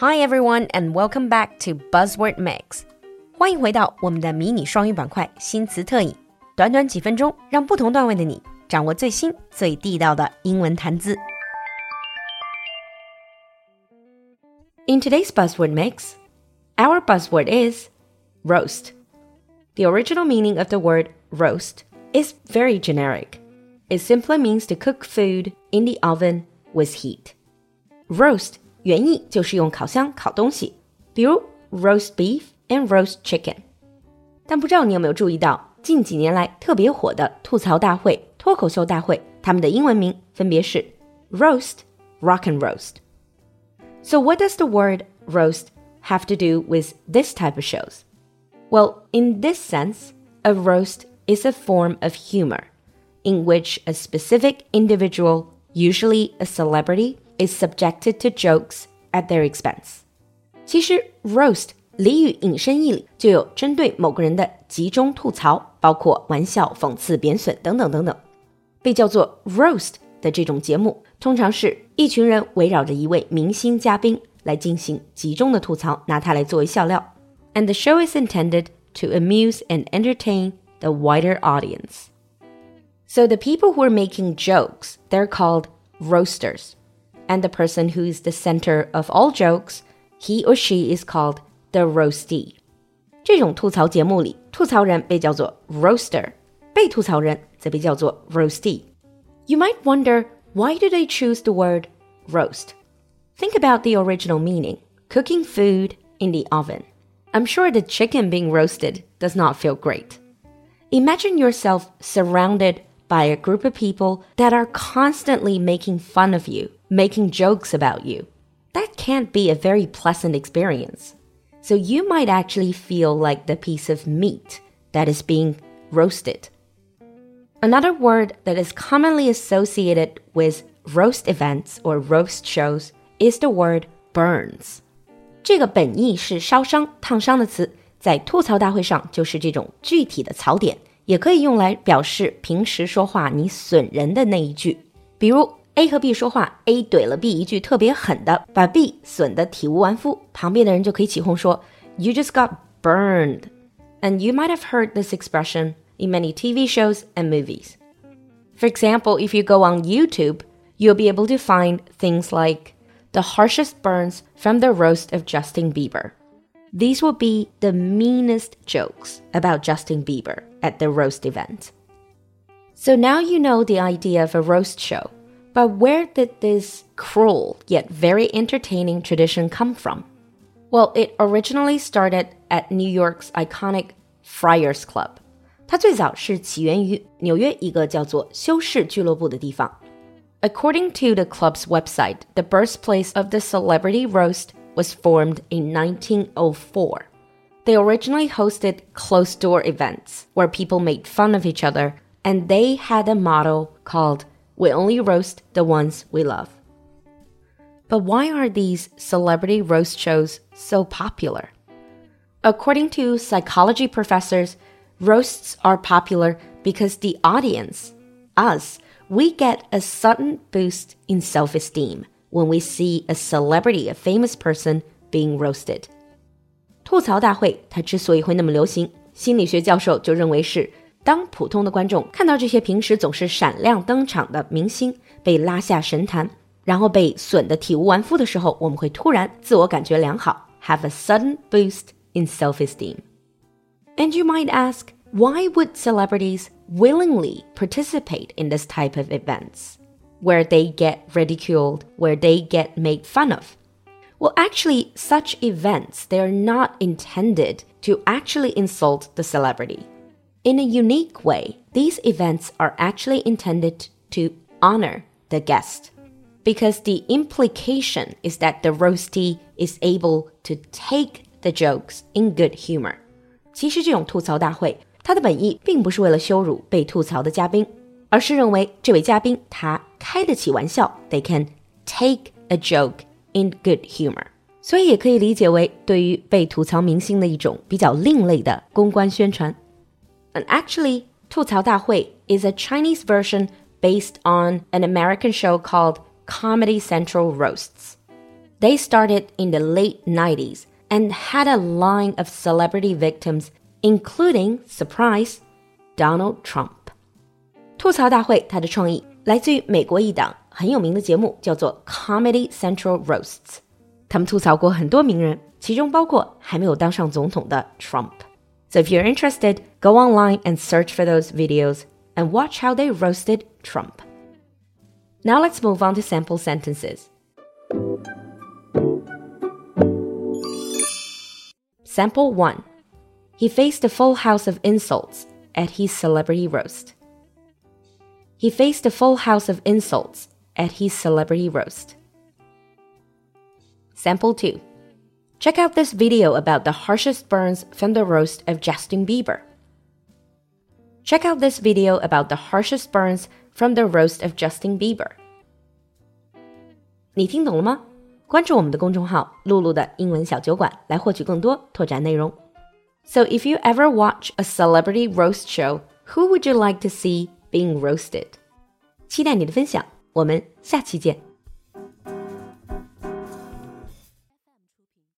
Hi everyone, and welcome back to Buzzword Mix. 欢迎回到我们的迷你双语板块新词特饮，短短几分钟，让不同段位的你掌握最新最地道的英文谈资。In today's Buzzword Mix, our buzzword is roast. The original meaning of the word roast is very generic. It simply means to cook food in the oven with heat. Roast 原意就是用烤箱烤东西，比如 roast beef and roast chicken。但不知道你有没有注意到，近几年来特别火的吐槽大会、脱口秀大会，他们的英文名分别是 roast、rock and roast。So what does the word roast have to do with this type of shows? Well, in this sense, a roast is a form of humor in which a specific individual, usually a celebrity, is subjected to jokes at their expense. 其实 roast 俚语引申义里就有针对某个人的集中吐槽，包括玩笑、讽刺、贬损等等等等。被叫做 roast 的这种节目，通常是一群人围绕着一位明星嘉宾来进行集中的吐槽，拿它来作为笑料。And the show is intended to amuse and entertain the wider audience. So the people who are making jokes, they're called roasters. And the person who is the center of all jokes, he or she is called the roastee. 这种吐槽节目里，吐槽人被叫做 roaster，被吐槽人则被叫做 roastee。You might wonder why do they choose the word roast? Think about the original meaning: cooking food in the oven. I'm sure the chicken being roasted does not feel great. Imagine yourself surrounded by a group of people that are constantly making fun of you, making jokes about you. That can't be a very pleasant experience. So you might actually feel like the piece of meat that is being roasted. Another word that is commonly associated with roast events or roast shows is the word burns. 这个本意是烧伤、烫伤的词，在吐槽大会上就是这种具体的槽点。也可以用来表示平时说话你损人的那一句。比如 A 和 B 说话，A 怼了 B 一句特别狠的，把 B 损得体无完肤，旁边的人就可以起哄说：“You just got burned。” And you might have heard this expression in many TV shows and movies. For example, if you go on YouTube, you'll be able to find things like the harshest burns from the roast of Justin Bieber. These will be the meanest jokes about Justin Bieber at the roast event. So now you know the idea of a roast show. But where did this cruel yet very entertaining tradition come from? Well, it originally started at New York's iconic Friars Club. 它最早是起源于纽约一个叫做修士俱乐部的地方。According to the club's website, the birthplace of the celebrity roast was formed in 1904. They originally hosted closed door events where people made fun of each other, and they had a motto called We only roast the ones we love. But why are these celebrity roast shows so popular? According to psychology professors, roasts are popular because the audience, us, we get a sudden boost in self esteem when we see a celebrity, a famous person being roasted. 吐槽大会它之所以会那么流行，心理学教授就认为是 当普通的观众看到这些平时总是闪亮登场的明星被拉下神坛，然后被损得体无完肤的时候，我们会突然自我感觉良好，have a sudden boost in self-esteem. And you might ask, why would celebrities willingly participate in this type of events? where they get ridiculed, where they get made fun of. Well, actually, such events, they're not intended to actually insult the celebrity. In a unique way, these events are actually intended to honor the guest. Because the implication is that the roastie is able to take the jokes in good humor. 其实这种吐槽大会，它的本意并不是为了羞辱被吐槽的嘉宾，而是认为这位嘉宾他开得起玩笑，they can take a joke in good humor，所以也可以理解为对于被吐槽明星的一种比较另类的公关宣传。 And actually，吐槽大会 is a Chinese version based on an American show called Comedy Central Roasts. They started in the late 90s and had a line of celebrity victims, including, surprise, Donald Trump. 吐槽大会它的创意来自于美国一档很有名的节目，叫做 Comedy Central Roasts。他们吐槽过很多名人，其中包括还没有当上总统的 Trump。 So if you're interested, go online and search for those videos and watch how they roasted Trump. Now let's move on to sample sentences. Sample 1. He faced a full house of insults at his celebrity roast. He faced a full house of insults at his celebrity roast. Sample 2. Check out this video about the harshest burns from the roast of Justin Bieber. Check out this video about the harshest burns from the roast of Justin Bieber. 你听懂了吗？关注我们的公众号“露露的英文小酒馆”来获取更多拓展内容。So if you ever watch a celebrity roast show, who would you like to see being roasted? 期待你的分享，我们下期见。